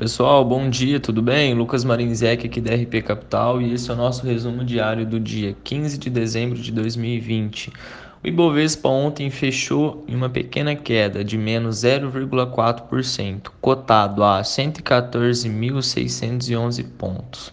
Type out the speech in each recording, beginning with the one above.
Pessoal, bom dia, tudo bem? Lucas Marinzec aqui da RP Capital e esse é o nosso resumo diário do dia 15 de dezembro de 2020. O Ibovespa ontem fechou em uma pequena queda de menos 0,4%, cotado a 114.611 pontos.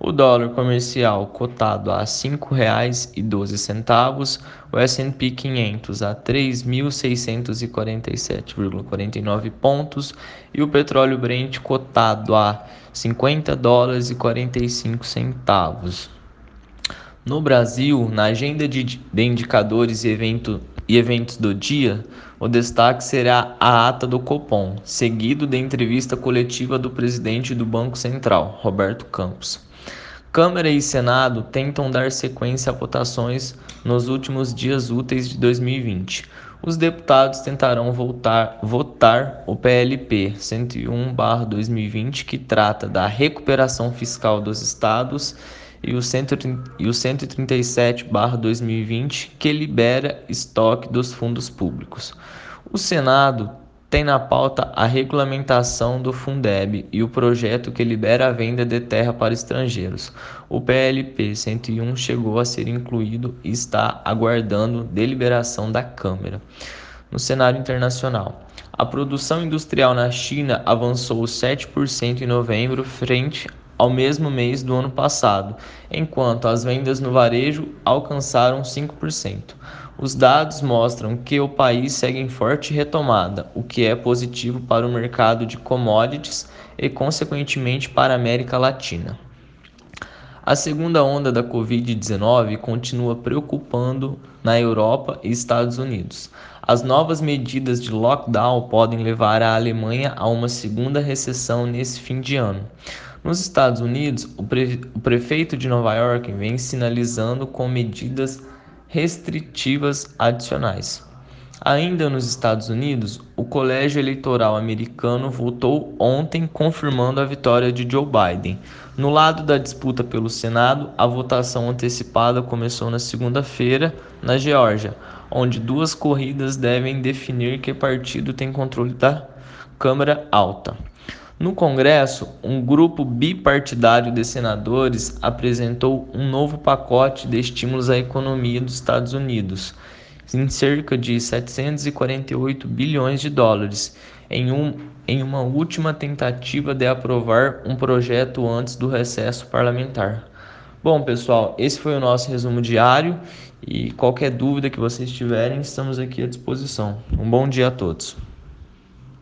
O dólar comercial cotado a R$ 5,12, o S&P 500 a 3.647,49 pontos e o petróleo Brent cotado a 50 dólares e 45 centavos. No Brasil, na agenda de, indicadores e, evento, e eventos do dia, o destaque será a ata do Copom, seguido da entrevista coletiva do presidente do Banco Central, Roberto Campos. Câmara e Senado tentam dar sequência a votações nos últimos dias úteis de 2020. Os deputados tentarão voltar, votar o PLP 101/2020, que trata da recuperação fiscal dos estados, e o, 137/2020, que libera estoque dos fundos públicos. O Senado tem na pauta a regulamentação do Fundeb e o projeto que libera a venda de terra para estrangeiros. O PLP 101 chegou a ser incluído e está aguardando deliberação da Câmara. No cenário internacional, a produção industrial na China avançou 7% em novembro frente ao mesmo mês do ano passado, enquanto as vendas no varejo alcançaram 5%. Os dados mostram que o país segue em forte retomada, o que é positivo para o mercado de commodities e, consequentemente, para a América Latina. A segunda onda da Covid-19 continua preocupando na Europa e Estados Unidos. As novas medidas de lockdown podem levar a Alemanha a uma segunda recessão nesse fim de ano. Nos Estados Unidos, o, pre o prefeito de Nova York vem sinalizando com medidas restritivas adicionais. Ainda nos Estados Unidos, o Colégio Eleitoral americano votou ontem confirmando a vitória de Joe Biden. No lado da disputa pelo Senado, a votação antecipada começou na segunda-feira, na Geórgia, onde duas corridas devem definir que partido tem controle da Câmara Alta. No Congresso, um grupo bipartidário de senadores apresentou um novo pacote de estímulos à economia dos Estados Unidos, em cerca de 748 bilhões de dólares, em, um, em uma última tentativa de aprovar um projeto antes do recesso parlamentar. Bom, pessoal, esse foi o nosso resumo diário e qualquer dúvida que vocês tiverem, estamos aqui à disposição. Um bom dia a todos.